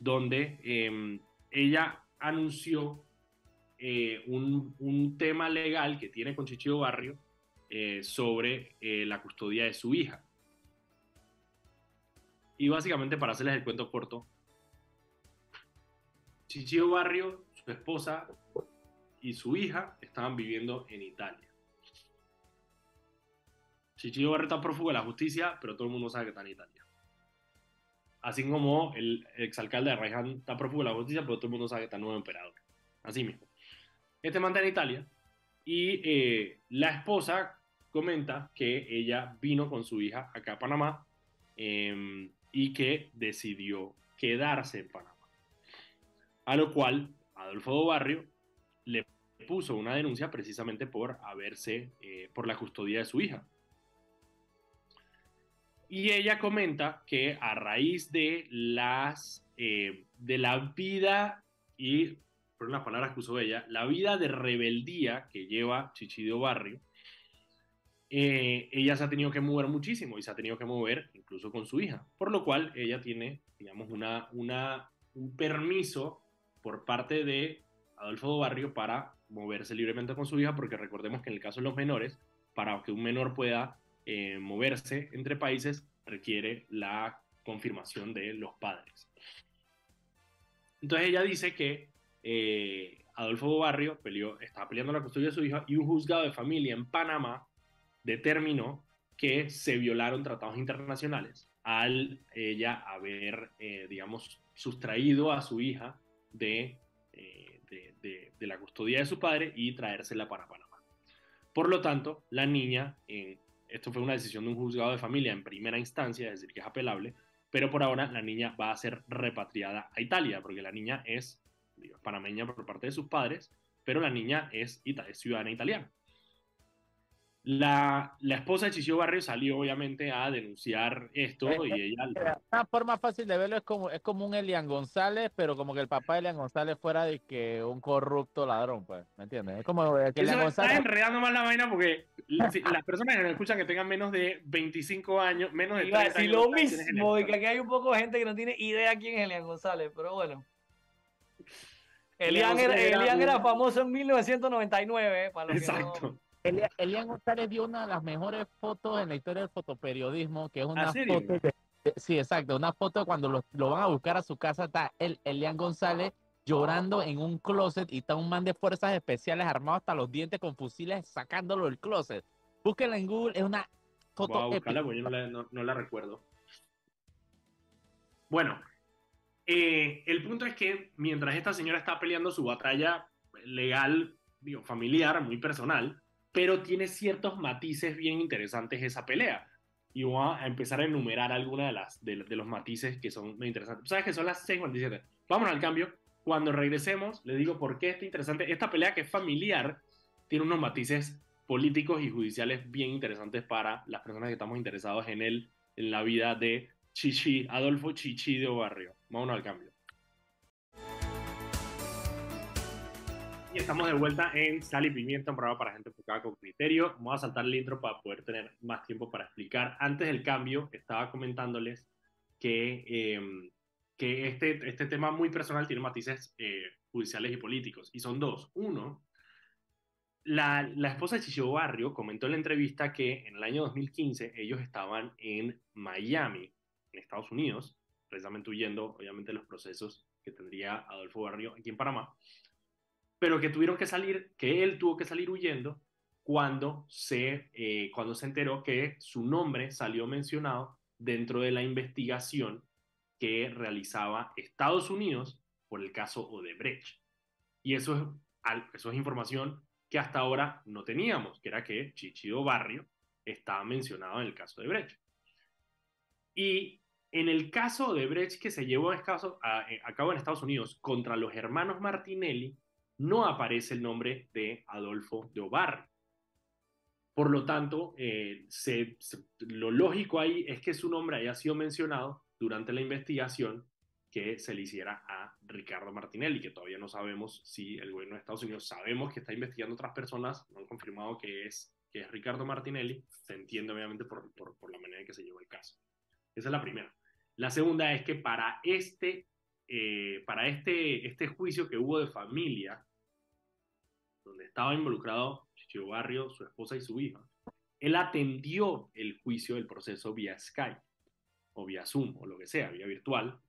donde em, ella anunció eh, un, tema legal que tiene con Chichio Barrio eh, sobre eh, la custodia de su hija. Y básicamente, para hacerles el cuento corto, Chichio Barrio, su esposa y su hija estaban viviendo en Italia. Chichio Barrio está prófugo de la justicia, pero todo el mundo sabe que está en Italia. Así como el exalcalde de Raiján está prófugo de la justicia, pero todo el mundo sabe que está nuevo emperador. Así mismo. Este manda en Italia y eh, la esposa comenta que ella vino con su hija acá a Panamá em, y que decidió quedarse en Panamá. A lo cual Adolfo Barrio le puso una denuncia precisamente por haberse, eh, por la custodia de su hija. Y ella comenta que a raíz de las eh, de la vida y por unas palabras que usó ella, la vida de rebeldía que lleva Chichidio Barrio, eh, ella se ha tenido que mover muchísimo y se ha tenido que mover incluso con su hija, por lo cual ella tiene, digamos, una, un permiso por parte de Adolfo Barrio para moverse libremente con su hija, porque recordemos que en el caso de los menores, para que un menor pueda eh, moverse entre países requiere la confirmación de los padres. Entonces ella dice que eh, Adolfo Barrio peleó, estaba peleando la custodia de su hija y un juzgado de familia en Panamá determinó que se violaron tratados internacionales al ella haber, eh, digamos, sustraído a su hija de, eh, de, de, la custodia de su padre y traérsela para Panamá. Por lo tanto, la niña, esto fue una decisión de un juzgado de familia en primera instancia, es decir, que es apelable, pero por ahora la niña va a ser repatriada a Italia, porque la niña es panameña por parte de sus padres, pero la niña es, es ciudadana italiana. La, la, esposa de Chichio Barrio salió obviamente a denunciar esto eh, y ella... Una forma fácil de verlo es como, es como un Elian González, pero como que el papá de Elian González fuera de que un corrupto ladrón, pues, ¿me entiendes? Es como que Elian González... Está enredando más la vaina porque las personas que nos escuchan que tengan menos de 25 años, menos de 30 años... lo mismo, y que aquí hay un poco de gente que no tiene idea quién es Elian González, pero bueno. Elian era, Elian era famoso en 1999, para los Exacto. Que no... Elian González dio una de las mejores fotos en la historia del fotoperiodismo, que es una foto de, sí, exacto, una foto cuando lo, lo, van a buscar a su casa está el, Elian González llorando en un closet y está un man de fuerzas especiales armado hasta los dientes con fusiles sacándolo del closet. Búsquenla en Google, es una foto wow, buscarla, yo no la, no, no la, recuerdo. Bueno, eh, el punto es que mientras esta señora está peleando su batalla legal, digo, familiar, muy personal, pero tiene ciertos matices bien interesantes esa pelea. Y voy a empezar a enumerar algunas de, las, de, los matices que son muy interesantes. ¿Sabes que son las 6.47? Vamos al cambio. Cuando regresemos, les digo por qué está interesante. Esta pelea que es familiar tiene unos matices políticos y judiciales bien interesantes para las personas que estamos interesados en, el, en la vida de Chichi, Adolfo Chichi de Barrio. Vámonos al cambio. Y estamos de vuelta en Sal y Pimienta, un programa para gente enfocada con criterio. Vamos a saltar el intro para poder tener más tiempo para explicar. Antes del cambio, estaba comentándoles que, eh, que este, este tema muy personal tiene matices eh, judiciales y políticos. Y son dos. Uno, la, la esposa de Chicho Barrio comentó en la entrevista que en el año 2015 ellos estaban en Miami, en Estados Unidos, precisamente huyendo, obviamente, los procesos que tendría Adolfo Barrio aquí en Panamá pero que tuvieron que salir, que él tuvo que salir huyendo cuando se, eh, cuando se enteró que su nombre salió mencionado dentro de la investigación que realizaba Estados Unidos por el caso Odebrecht. Y eso es, eso es información que hasta ahora no teníamos, que era que Chichido Barrio estaba mencionado en el caso de Brecht. Y en el caso de Brecht que se llevó a, a cabo en Estados Unidos contra los hermanos Martinelli, no aparece el nombre de Adolfo de Obarri. Por lo tanto, eh, lo lógico ahí es que su nombre haya sido mencionado durante la investigación que se le hiciera a Ricardo Martinelli, que todavía no sabemos si el gobierno de Estados Unidos sabemos que está investigando otras personas, no han confirmado que es, que es Ricardo Martinelli, se entiende obviamente por, por la manera en que se llevó el caso. Esa es la primera. La segunda es que para este, eh, para este, este juicio que hubo de familia, donde estaba involucrado Chicho Barrio, su esposa y su hija, él atendió el juicio del proceso vía Skype o vía Zoom o lo que sea, vía virtual,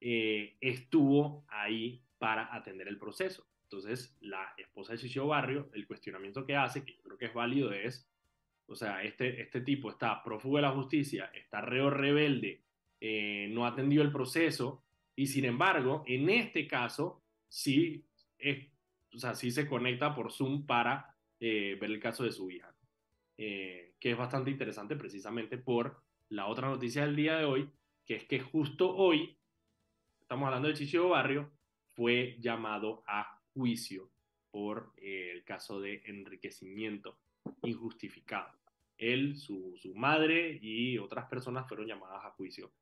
eh, estuvo ahí para atender el proceso. Entonces, la esposa de Chicho Barrio, el cuestionamiento que hace, que creo que es válido, es, o sea, este, este tipo está prófugo de la justicia, está reo rebelde, eh, no atendió el proceso, y sin embargo, en este caso, sí es o sea, sí se conecta por Zoom para eh, ver el caso de su hija, eh, que es bastante interesante precisamente por la otra noticia del día de hoy, que es que justo hoy, estamos hablando de Chicho Barrio, fue llamado a juicio por eh, el caso de enriquecimiento injustificado. Él, su madre y otras personas fueron llamadas a juicio.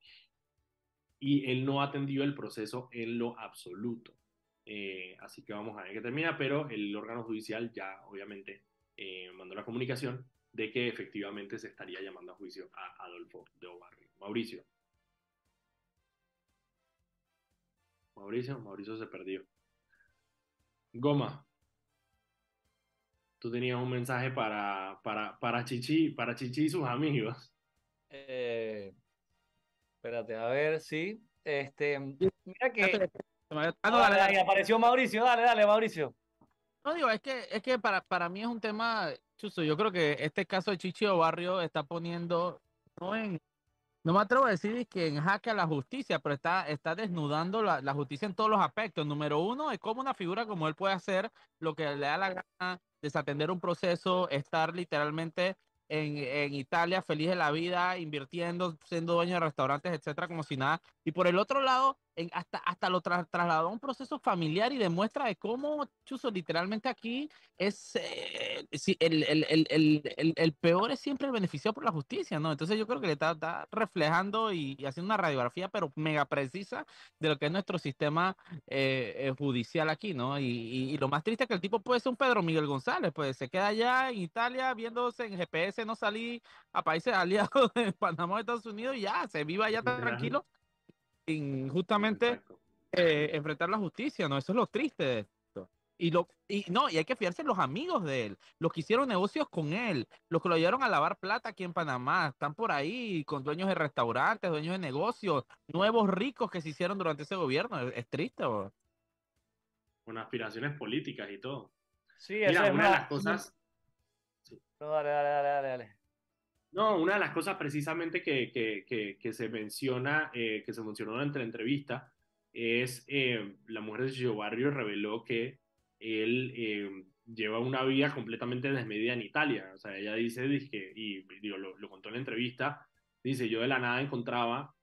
Y él no atendió el proceso en lo absoluto. Eh, así que vamos a ver qué termina, pero el órgano judicial ya obviamente eh, mandó la comunicación de que efectivamente se estaría llamando a juicio a Adolfo de Obarri. Mauricio. Mauricio, Mauricio se perdió. Goma. tú tenías un mensaje para, para, para, Chichi, para Chichi y sus amigos. Eh, espérate, a ver, sí. Este, mira que. Ah, dale, apareció Mauricio, dale, dale, Mauricio. No digo, es que, es que para, para mí es un tema, chuso, yo creo que este caso de Chichi Barrio está poniendo, no en, no me atrevo a decir que en jaque a la justicia, pero está, está desnudando la, la, justicia en todos los aspectos. Número uno, es como una figura como él puede hacer lo que le da la gana, desatender un proceso, estar literalmente en, en, Italia, feliz de la vida, invirtiendo, siendo dueño de restaurantes, etcétera, como si nada. Y por el otro lado, en, hasta, hasta lo trasladó a un proceso familiar y demuestra de cómo, Chuso, literalmente aquí es eh, el, el, el, el, peor es siempre el beneficio por la justicia, ¿no? Entonces yo creo que le está, está reflejando y, haciendo una radiografía, pero mega precisa de lo que es nuestro sistema eh, eh, judicial aquí, ¿no? Y, y, lo más triste es que el tipo puede ser un Pedro Miguel González, pues se queda allá en Italia viéndose en GPS, no salí a países aliados de Panamá, Estados Unidos y ya, se viva allá tranquilo justamente eh, enfrentar la justicia, ¿no? Eso es lo triste de esto. Y, lo, y no, y hay que fiarse en los amigos de él, los que hicieron negocios con él, los que lo ayudaron a lavar plata aquí en Panamá, están por ahí con dueños de restaurantes, dueños de negocios, nuevos ricos que se hicieron durante ese gobierno. Es, triste, Con aspiraciones políticas y todo. Sí, Mira, una de las cosas. dale, dale, dale, dale. No, una de las cosas precisamente que, que, que, se menciona, eh, que se mencionó durante la entrevista, es eh, la mujer de Chicho Barrio reveló que él eh, lleva una vida completamente desmedida en Italia. O sea, ella dice, y digo, lo, contó en la entrevista, dice, yo de la nada encontraba,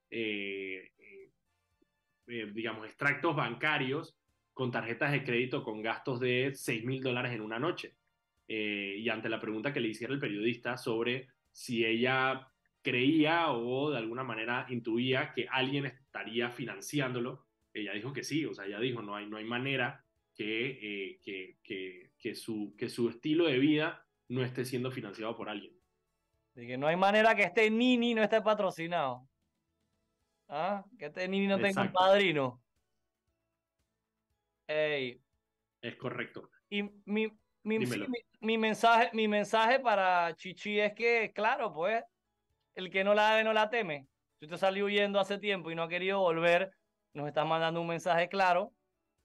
digamos, extractos bancarios con tarjetas de crédito con gastos de 6 mil dólares en una noche. y ante la pregunta que le hiciera el periodista sobre si ella creía o de alguna manera intuía que alguien estaría financiándolo. Ella dijo que sí, o sea, ella dijo, no hay, no hay manera que, eh, que, que, su, que su estilo de vida no esté siendo financiado por alguien. De que no hay manera que este Nini no esté patrocinado. ¿Ah? Que este Nini no tenga un padrino. Ey. Es correcto. Y mi, mi, mi, mensaje, mi mensaje para Chichi es que, claro, pues, el que no la debe no la teme. Si usted salió huyendo hace tiempo y no ha querido volver, nos está mandando un mensaje claro.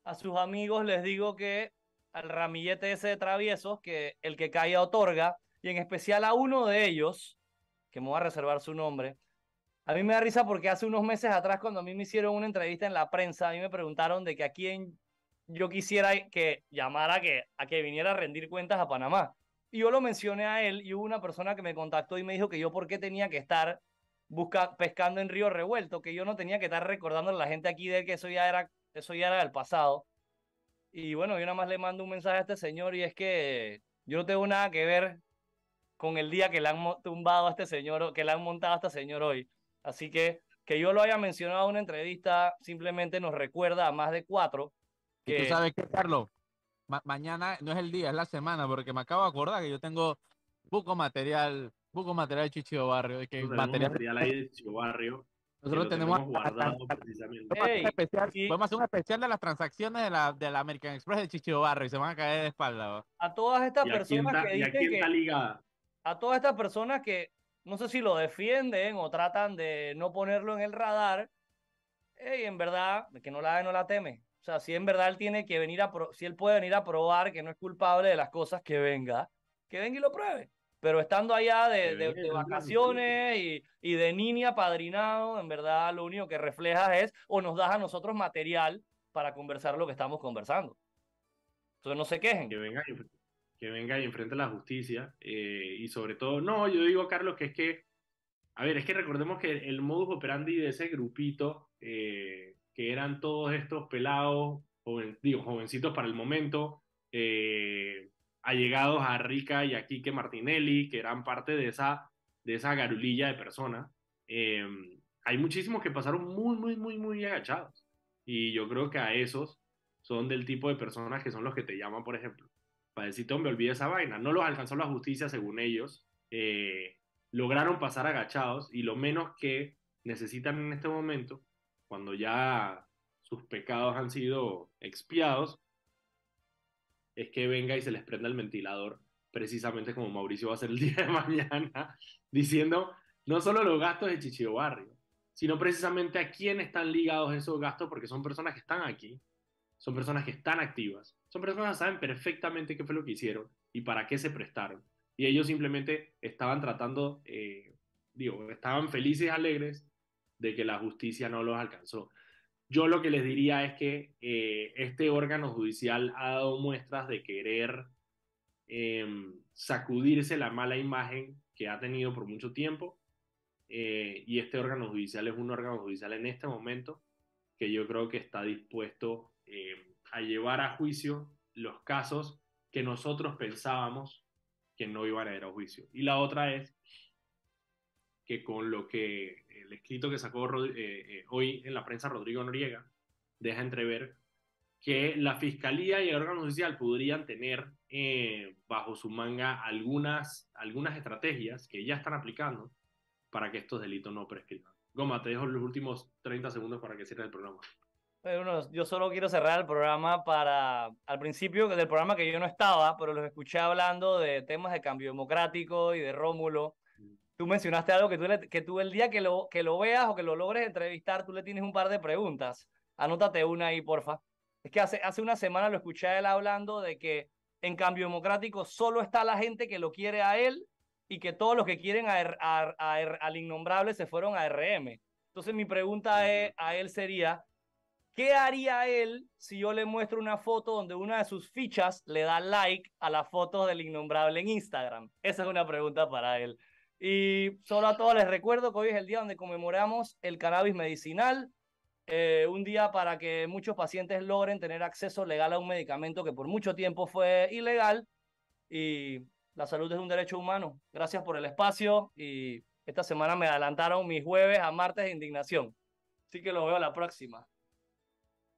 A sus amigos les digo que al ramillete ese de traviesos, que el que caiga otorga, y en especial a uno de ellos, que me voy a reservar su nombre, a mí me da risa porque hace unos meses atrás, cuando a mí me hicieron una entrevista en la prensa, a mí me preguntaron de que a quién yo quisiera que llamara que, a que viniera a rendir cuentas a Panamá. Y yo lo mencioné a él y hubo una persona que me contactó y me dijo que yo por qué tenía que estar busca, pescando en río revuelto, que yo no tenía que estar recordando a la gente aquí de que eso ya era, eso ya era del pasado. Y bueno, yo nada más le mando un mensaje a este señor y es que yo no tengo nada que ver con el día que le han tumbado a este señor, que le han montado a este señor hoy. Así que que yo lo haya mencionado en una entrevista simplemente nos recuerda a más de cuatro ¿Tú sabes qué, Carlos? mañana no es el día, es la semana, porque me acabo de acordar que yo tengo poco material, poco material de Chicho Barrio. Que material... material ahí de Chicho Barrio. Nosotros tenemos guardado precisamente. Podemos hacer un especial de las transacciones de la, de la American Express de Chicho Barrio y se van a caer de espalda. A todas estas personas que dicen que, a todas estas personas que no sé si lo defienden o tratan de no ponerlo en el radar, y en verdad, que no la no la teme. O sea, si en verdad él tiene que venir a, si él puede venir a probar que no es culpable de las cosas que venga, que venga y lo pruebe. Pero estando allá de, de, vacaciones y, y, de niña padrinado, en verdad lo único que refleja es o nos das a nosotros material para conversar lo que estamos conversando. Entonces no se quejen. Que venga y, que venga y enfrente la justicia. Eh, y sobre todo, no, yo digo, Carlos, que es que, a ver, es que recordemos que el modus operandi de ese grupito eh, que eran todos estos pelados, digo, jovencitos para el momento, eh, allegados a Rica y a Quique Martinelli, que eran parte de esa, de esa garulilla de personas. Em, hay muchísimos que pasaron muy, muy, muy, muy agachados. Y yo creo que a esos son del tipo de personas que son los que te llaman, por ejemplo, para decirte, hombre, olvide esa vaina. No los alcanzó la justicia según ellos. Eh, lograron pasar agachados y lo menos que necesitan en este momento cuando ya sus pecados han sido expiados, es que venga y se les prenda el ventilador precisamente como Mauricio va a hacer el día de mañana, diciendo no solo los gastos de Chichio Barrio, sino precisamente a quién están ligados esos gastos, porque son personas que están aquí, son personas que están activas, son personas que saben perfectamente qué fue lo que hicieron y para qué se prestaron. Y ellos simplemente estaban tratando, eh, digo, estaban felices alegres de que la justicia no los alcanzó. Yo lo que les diría es que eh, este órgano judicial ha dado muestras de querer em, sacudirse la mala imagen que ha tenido por mucho tiempo. Eh, y este órgano judicial es un órgano judicial en este momento que yo creo que está dispuesto em, a llevar a juicio los casos que nosotros pensábamos que no iban a ir a juicio. Y la otra es que con lo que el escrito que sacó eh, eh, hoy en la prensa Rodrigo Noriega deja entrever que la fiscalía y el órgano judicial podrían tener eh, bajo su manga algunas, algunas estrategias que ya están aplicando para que estos delitos no prescriban. Goma, te dejo los últimos 30 segundos para que cierres el programa. Bueno, yo solo quiero cerrar el programa para, al principio del programa que yo no estaba, pero los escuché hablando de temas de cambio democrático y de Rómulo tú mencionaste algo que tú, que tú el día que lo, que lo veas o que lo logres entrevistar, tú le tienes un par de preguntas. Anótate una ahí, porfa. Es que hace, hace una semana lo escuché a él hablando de que en cambio democrático solo está la gente que lo quiere a él y que todos los que quieren a, al innombrable se fueron a RM. Entonces mi pregunta e, a él sería, ¿qué haría él si yo le muestro una foto donde una de sus fichas le da like a la foto del innombrable en Instagram? Esa es una pregunta para él. Y solo a todos les recuerdo que hoy es el día donde conmemoramos el cannabis medicinal, eh, un día para que muchos pacientes logren tener acceso legal a un medicamento que por mucho tiempo fue ilegal y la salud es un derecho humano. Gracias por el espacio y esta semana me adelantaron mis jueves a martes de indignación. Así que los veo la próxima.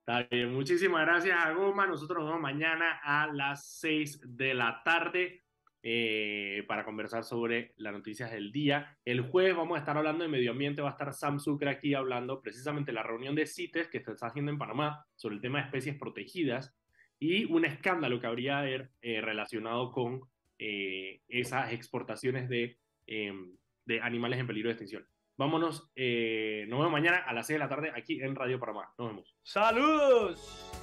Está bien, muchísimas gracias a Goma. Nosotros nos vemos mañana a las 6 de la tarde. Eh, para conversar sobre las noticias del día. El jueves vamos a estar hablando de medio ambiente, va a estar Sam Sucre aquí hablando precisamente de la reunión de CITES que se está haciendo en Panamá sobre el tema de especies protegidas y un escándalo que habría haber eh, relacionado con eh, esas exportaciones de, em, de animales en peligro de extinción. Vámonos, nos vemos mañana a las 6 de la tarde aquí en Radio Panamá. Nos vemos. ¡Saludos!